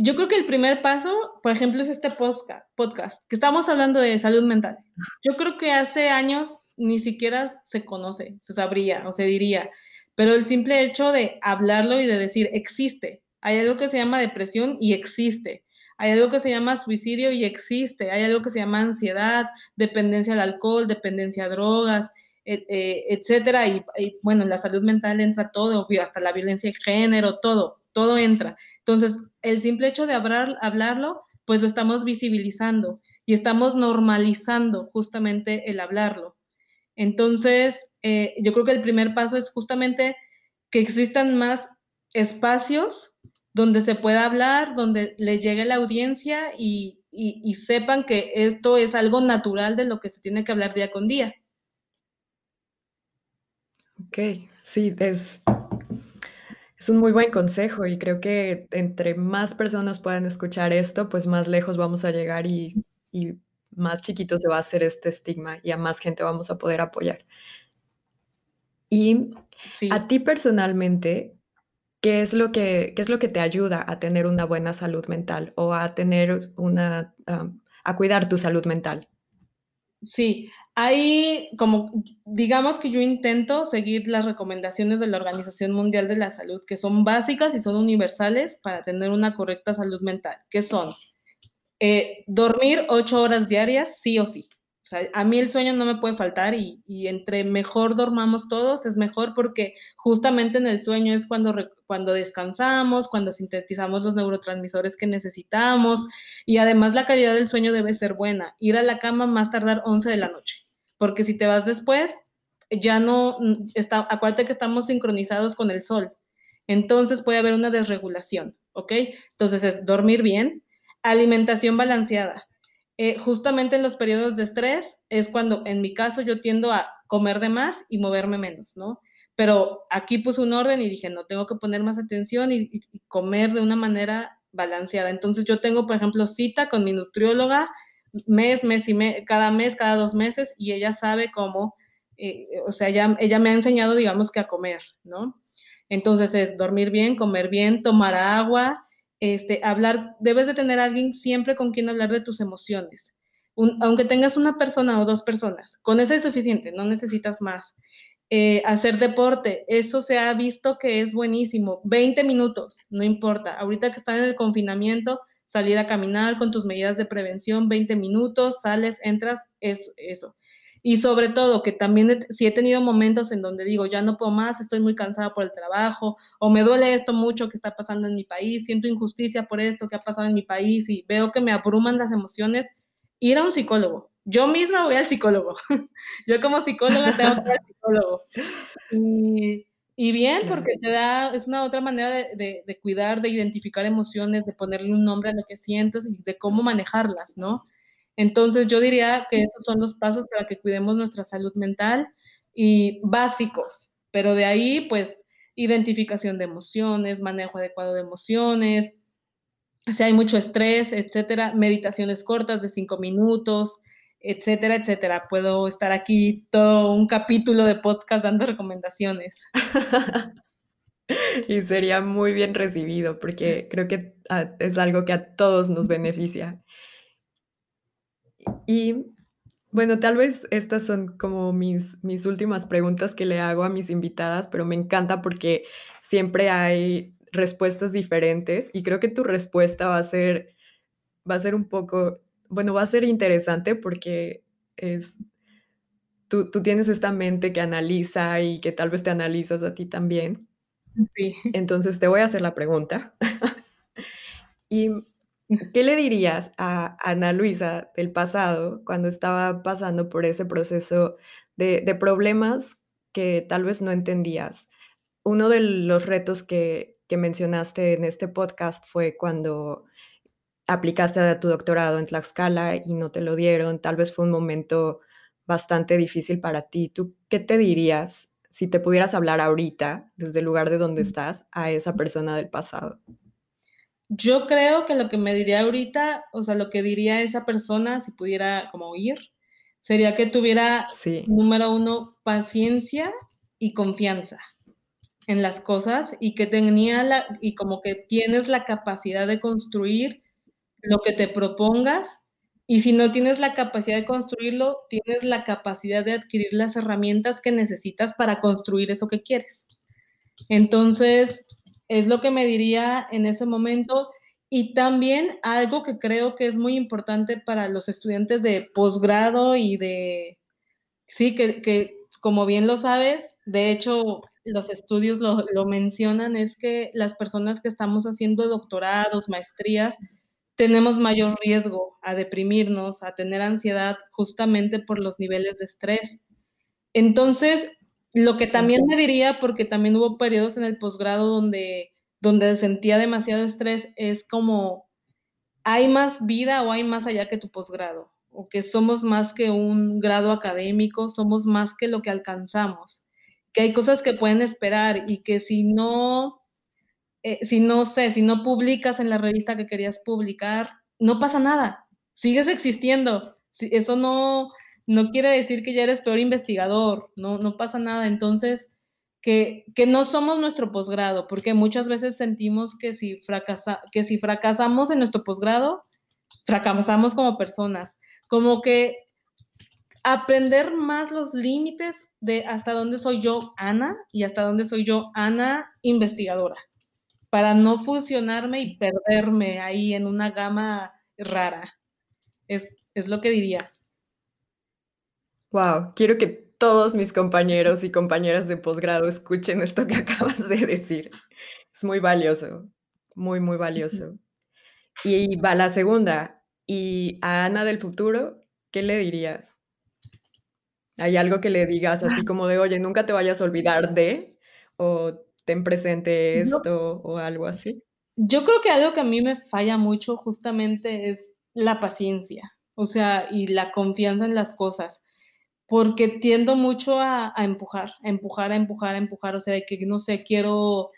Yo creo que el primer paso, por ejemplo, es este podcast, que estamos hablando de salud mental. Yo creo que hace años ni siquiera se conoce, se sabría o se diría, pero el simple hecho de hablarlo y de decir existe, hay algo que se llama depresión y existe. Hay algo que se llama suicidio y existe. Hay algo que se llama ansiedad, dependencia al alcohol, dependencia a drogas, eh, etcétera. Y, bueno, en la salud mental entra todo, hasta la violencia de género, todo, todo entra. Entonces, el simple hecho de hablar, hablarlo, pues lo estamos visibilizando y estamos normalizando justamente el hablarlo. Entonces, eh, yo creo que el primer paso es justamente que existan más espacios donde se pueda hablar, donde le llegue la audiencia y, sepan que esto es algo natural de lo que se tiene que hablar día con día.
Ok, sí, es, es un muy buen consejo y creo que entre más personas puedan escuchar esto, pues más lejos vamos a llegar y, más chiquito se va a hacer este estigma y a más gente vamos a poder apoyar. Y a ti personalmente, ¿Qué es lo que, es lo que te ayuda a tener una buena salud mental o a tener una, a cuidar tu salud mental?
Sí, hay como, digamos que yo intento seguir las recomendaciones de la Organización Mundial de la Salud, que son básicas y son universales para tener una correcta salud mental, que son eh, dormir ocho horas diarias, sí o sí a mí el sueño no me puede faltar y, entre mejor dormamos todos es mejor porque justamente en el sueño es cuando, cuando descansamos, cuando sintetizamos los neurotransmisores que necesitamos y además la calidad del sueño debe ser buena. Ir a la cama más tardar 11 de la noche, porque si te vas después, ya no, está, acuérdate que estamos sincronizados con el sol, entonces puede haber una desregulación, ¿ok? Entonces es dormir bien, alimentación balanceada eh, justamente en los periodos de estrés es cuando, en mi caso, yo tiendo a comer de más y moverme menos, ¿no? Pero aquí puse un orden y dije, no, tengo que poner más atención y, comer de una manera balanceada. Entonces yo tengo, por ejemplo, cita con mi nutrióloga mes, mes y mes, cada mes, cada dos meses, y ella sabe cómo, eh, o sea, ella, ella me ha enseñado, digamos, que a comer, ¿no? Entonces es dormir bien, comer bien, tomar agua, este, hablar, debes de tener alguien siempre con quien hablar de tus emociones. aunque tengas una persona o dos personas, con eso es suficiente, no necesitas más. Eh, hacer deporte, eso se ha visto que es buenísimo. 20 minutos, no importa. Ahorita que están en el confinamiento, salir a caminar con tus medidas de prevención, 20 minutos, sales, entras, es eso. Y sobre todo que también si he tenido momentos en donde digo, ya no puedo más, estoy muy cansada por el trabajo, o me duele esto mucho que está pasando en mi país, siento injusticia por esto que ha pasado en mi país y veo que me abruman las emociones, ir a un psicólogo. Yo misma voy al psicólogo. Yo como psicóloga tengo que ir al psicólogo. Y, bien, porque te da, es una otra manera de, de cuidar, de identificar emociones, de ponerle un nombre a lo que sientes y de cómo manejarlas, ¿no? Entonces yo diría que esos son los pasos para que cuidemos nuestra salud mental y básicos, pero de ahí pues identificación de emociones, manejo adecuado de emociones, si hay mucho estrés, etcétera, meditaciones cortas de cinco minutos, etcétera, etcétera. Puedo estar aquí todo un capítulo de podcast dando recomendaciones.
y sería muy bien recibido porque creo que ah, es algo que a todos nos beneficia. Y bueno, tal vez estas son como mis, mis últimas preguntas que le hago a mis invitadas, pero me encanta porque siempre hay respuestas diferentes y creo que tu respuesta va a ser, va a ser un poco, bueno, va a ser interesante porque es, tú, tú tienes esta mente que analiza y que tal vez te analizas a ti también. Sí. Entonces te voy a hacer la pregunta. y ¿Qué le dirías a Ana Luisa del pasado cuando estaba pasando por ese proceso de, problemas que tal vez no entendías? Uno de los retos que, que mencionaste en este podcast fue cuando aplicaste a tu doctorado en Tlaxcala y no te lo dieron. Tal vez fue un momento bastante difícil para ti. ¿Tú qué te dirías si te pudieras hablar ahorita, desde el lugar de donde estás, a esa persona del pasado?
Yo creo que lo que me diría ahorita, o sea, lo que diría esa persona, si pudiera como ir, sería que tuviera, número uno, paciencia y confianza en las cosas y que tenía la, y como que tienes la capacidad de construir lo que te propongas y si no tienes la capacidad de construirlo, tienes la capacidad de adquirir las herramientas que necesitas para construir eso que quieres. Entonces, es lo que me diría en ese momento. Y también algo que creo que es muy importante para los estudiantes de posgrado y de, sí, que, que, como bien lo sabes, de hecho los estudios lo, lo mencionan, es que las personas que estamos haciendo doctorados, maestrías, tenemos mayor riesgo a deprimirnos, a tener ansiedad justamente por los niveles de estrés. Entonces, lo que también me diría, porque también hubo periodos en el posgrado donde, donde sentía demasiado estrés, es como, ¿hay más vida o hay más allá que tu posgrado? O que somos más que un grado académico, somos más que lo que alcanzamos. Que hay cosas que pueden esperar y que si no, eh, si no sé, si no publicas en la revista que querías publicar, no pasa nada, sigues existiendo. Eso no, no quiere decir que ya eres peor investigador, no, no pasa nada. Entonces, que, que no somos nuestro posgrado, porque muchas veces sentimos que si, fracasa, que si fracasamos en nuestro posgrado, fracasamos como personas. Como que aprender más los límites de hasta dónde soy yo, Ana, y hasta dónde soy yo, Ana, investigadora, para no fusionarme y perderme ahí en una gama rara. Es, es lo que diría.
Wow, quiero que todos mis compañeros y compañeras de posgrado escuchen esto que acabas de decir. Es muy valioso, muy, muy valioso. Y va la segunda. ¿Y a Ana del futuro, qué le dirías? ¿Hay algo que le digas así como de, oye, nunca te vayas a olvidar de, o ten presente esto, o algo así?
Yo creo que algo que a mí me falla mucho justamente es la paciencia, o sea, y la confianza en las cosas porque tiendo mucho a, empujar, a empujar, a empujar, a empujar, o sea, de que no sé, quiero,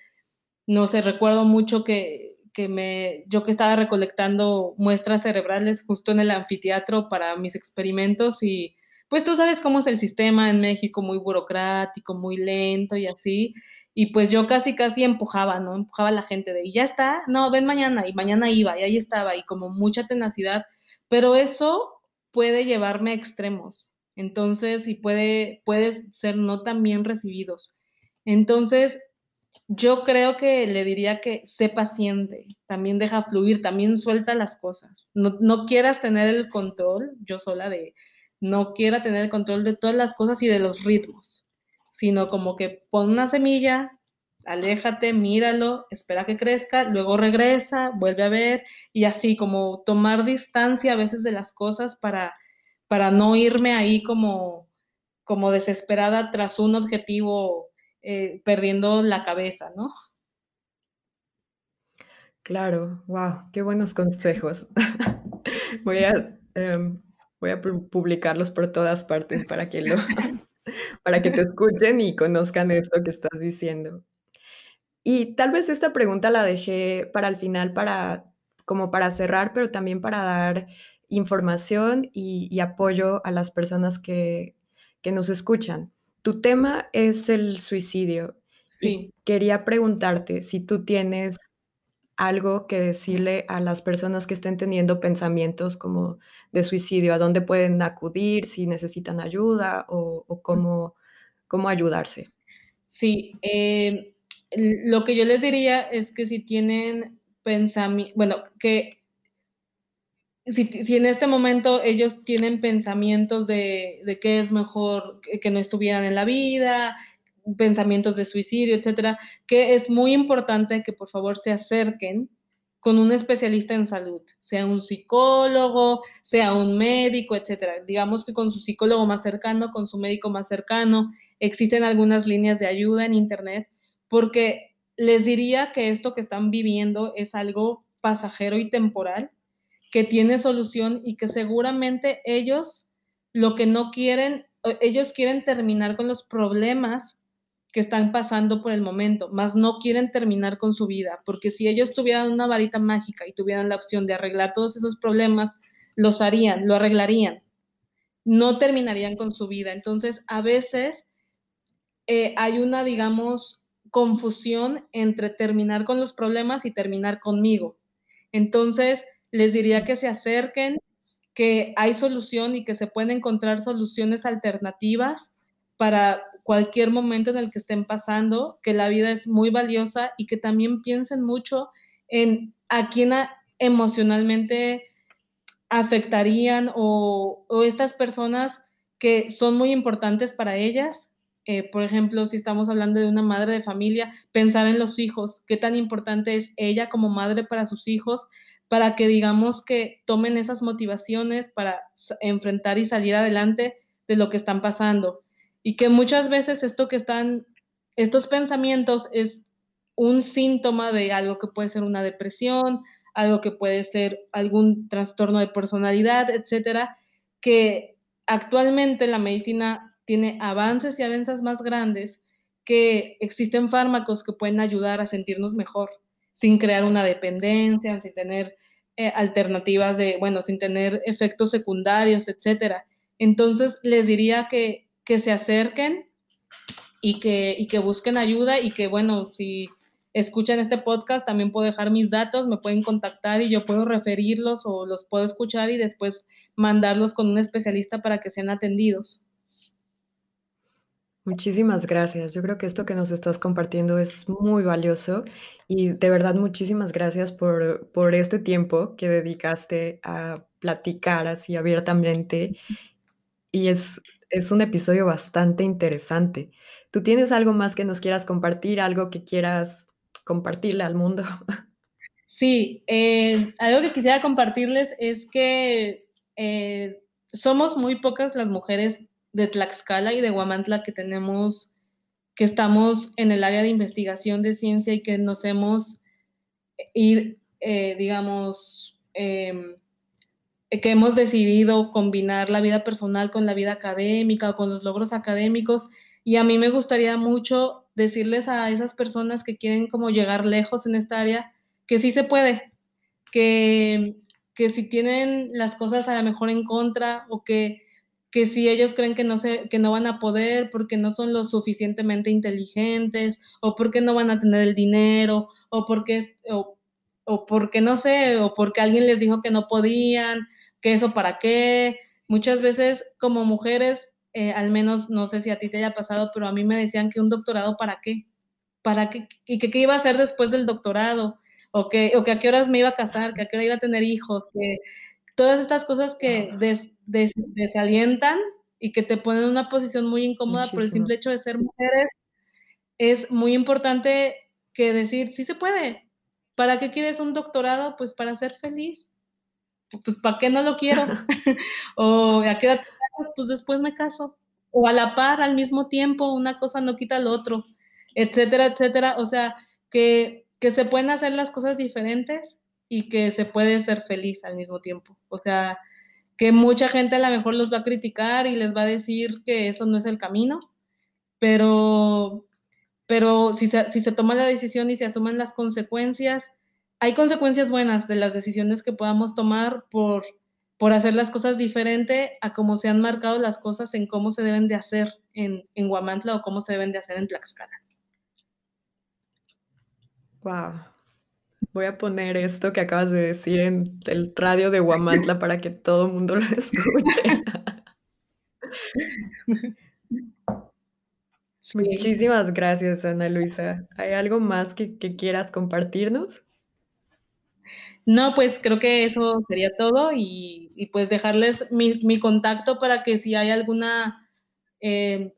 no sé, recuerdo mucho que, que me, yo que estaba recolectando muestras cerebrales justo en el anfiteatro para mis experimentos y pues tú sabes cómo es el sistema en México, muy burocrático, muy lento y así, y pues yo casi, casi empujaba, ¿no? Empujaba a la gente de, y ya está, no, ven mañana, y mañana iba, y ahí estaba, y como mucha tenacidad, pero eso puede llevarme a extremos, entonces, y puede, puede ser no tan bien recibidos. Entonces, yo creo que le diría que sé paciente, también deja fluir, también suelta las cosas. No, no, quieras tener el control, yo sola de, no quiera tener el control de todas las cosas y de los ritmos, sino como que pon una semilla, aléjate, míralo, espera que crezca, luego regresa, vuelve a ver y así como tomar distancia a veces de las cosas para para no irme ahí como, como desesperada tras un objetivo, eh, perdiendo la cabeza, ¿no?
Claro, wow, qué buenos consejos. voy, a, em, voy a publicarlos por todas partes para que, lo, para que te escuchen y conozcan esto que estás diciendo. Y tal vez esta pregunta la dejé para el final, para, como para cerrar, pero también para dar información y, apoyo a las personas que, nos escuchan. Tu tema es el suicidio. Y quería preguntarte si tú tienes algo que decirle a las personas que estén teniendo pensamientos como de suicidio, a dónde pueden acudir, si necesitan ayuda o, cómo, cómo, ayudarse.
Sí, eh, lo que yo les diría es que si tienen pensamiento, bueno, que si, en este momento ellos tienen pensamientos de, de que es mejor que, no estuvieran en la vida, pensamientos de suicidio, etcétera, que es muy importante que por favor se acerquen con un especialista en salud, sea un psicólogo, sea un médico, etcétera. Digamos que con su psicólogo más cercano, con su médico más cercano, existen algunas líneas de ayuda en internet, porque les diría que esto que están viviendo es algo pasajero y temporal que tiene solución y que seguramente ellos lo que no quieren, ellos quieren terminar con los problemas que están pasando por el momento, más no quieren terminar con su vida, porque si ellos tuvieran una varita mágica y tuvieran la opción de arreglar todos esos problemas, los harían, lo arreglarían, no terminarían con su vida. Entonces, a veces eh, hay una, digamos, confusión entre terminar con los problemas y terminar conmigo. Entonces, les diría que se acerquen, que hay solución y que se pueden encontrar soluciones alternativas para cualquier momento en el que estén pasando, que la vida es muy valiosa y que también piensen mucho en a quién emocionalmente afectarían o, estas personas que son muy importantes para ellas. Eh, por ejemplo, si estamos hablando de una madre de familia, pensar en los hijos, qué tan importante es ella como madre para sus hijos, para que digamos que tomen esas motivaciones para enfrentar y salir adelante de lo que están pasando. Y que muchas veces esto que están, estos pensamientos es un síntoma de algo que puede ser una depresión, algo que puede ser algún trastorno de personalidad, etcétera, que actualmente la medicina tiene avances y avances más grandes, que existen fármacos que pueden ayudar a sentirnos mejor, sin crear una dependencia, sin tener eh, alternativas de, bueno, sin tener efectos secundarios, etcétera. Entonces, les diría que, que se acerquen y que, y que busquen ayuda y que, bueno, si escuchan este podcast, también puedo dejar mis datos, me pueden contactar y yo puedo referirlos o los puedo escuchar y después mandarlos con un especialista para que sean atendidos.
Muchísimas gracias. Yo creo que esto que nos estás compartiendo es muy valioso y de verdad muchísimas gracias por, por este tiempo que dedicaste a platicar así abiertamente y es, es un episodio bastante interesante. ¿Tú tienes algo más que nos quieras compartir, algo que quieras compartirle al mundo.
Sí, eh, algo que quisiera compartirles es que eh, somos muy pocas las mujeres de Tlaxcala y de Huamantla que tenemos, que estamos en el área de investigación de ciencia y que nos hemos ir, eh, digamos, em, que hemos decidido combinar la vida personal con la vida académica o con los logros académicos. Y a mí me gustaría mucho decirles a esas personas que quieren como llegar lejos en esta área que sí se puede, que, que si tienen las cosas a lo mejor en contra o que, que si ellos creen que no, se, que no van a poder porque no son lo suficientemente inteligentes o porque no van a tener el dinero o porque, o, o porque no sé, o porque alguien les dijo que no podían, que eso para qué. Muchas veces como mujeres eh, al menos no sé si a ti te haya pasado, pero a mí me decían que un doctorado para qué, para qué, y qué iba a hacer después del doctorado, o que, o que a qué horas me iba a casar, que a qué hora iba a tener hijos, que todas estas cosas que desalientan y que te ponen en una posición muy incómoda por el simple hecho de ser mujeres, es muy importante que decir, sí se puede. ¿Para qué quieres un doctorado? Pues para ser feliz. Pues ¿para qué no lo quiero? o a qué hora pues después me caso. O a la par, al mismo tiempo, una cosa no quita lo otro, etcétera, etcétera. O sea, que, que se pueden hacer las cosas diferentes y que se puede ser feliz al mismo tiempo. O sea, que mucha gente a lo mejor los va a criticar y les va a decir que eso no es el camino, pero, pero si, se, si se toma la decisión y se asumen las consecuencias, hay consecuencias buenas de las decisiones que podamos tomar por por hacer las cosas diferente a cómo se han marcado las cosas en cómo se deben de hacer en, en Guamantla o cómo se deben de hacer en Tlaxcala.
Wow. Voy a poner esto que acabas de decir en el radio de Guamantla para que todo el mundo lo escuche. Muchísimas gracias, Ana Luisa. ¿Hay algo más que, que quieras compartirnos?
No, pues creo que eso sería todo y, pues dejarles mi, contacto para que si hay alguna, eh,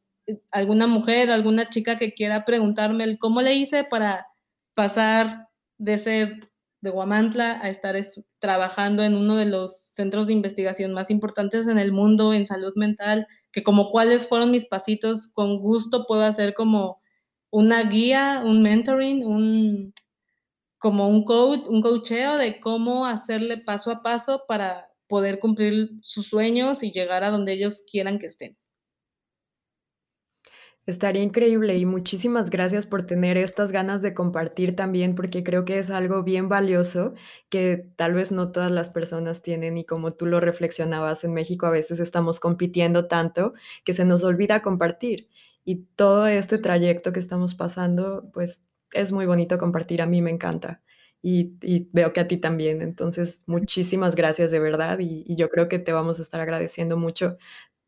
alguna mujer, alguna chica que quiera preguntarme el cómo le hice para pasar de ser de Guamantla a estar trabajando en uno de los centros de investigación más importantes en el mundo en salud mental, que como cuáles fueron mis pasitos, con gusto puedo hacer como una guía, un mentoring, un, como un coach, un coacheo de cómo hacerle paso a paso para poder cumplir sus sueños y llegar a donde ellos quieran que estén.
Estaría increíble y muchísimas gracias por tener estas ganas de compartir también, porque creo que es algo bien valioso que tal vez no todas las personas tienen y como tú lo reflexionabas en México, a veces estamos compitiendo tanto que se nos olvida compartir. y todo este trayecto que estamos pasando, pues es muy bonito compartir, a mí me encanta. Y, veo que a ti también. Entonces, muchísimas gracias de verdad y, y, yo creo que te vamos a estar agradeciendo mucho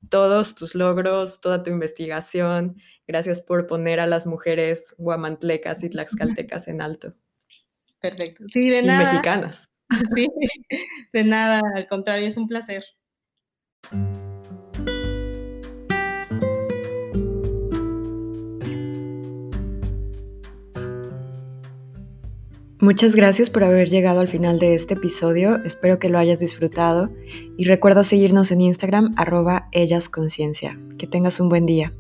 todos tus logros, toda tu investigación. Gracias por poner a las mujeres guamantlecas y tlaxcaltecas en alto.
Perfecto. Sí, de
y
nada.
mexicanas.
Sí, de nada, al contrario, es un placer.
Muchas gracias por haber llegado al final de este episodio, espero que lo hayas disfrutado y recuerda seguirnos en Instagram arroba ellasconciencia. Que tengas un buen día.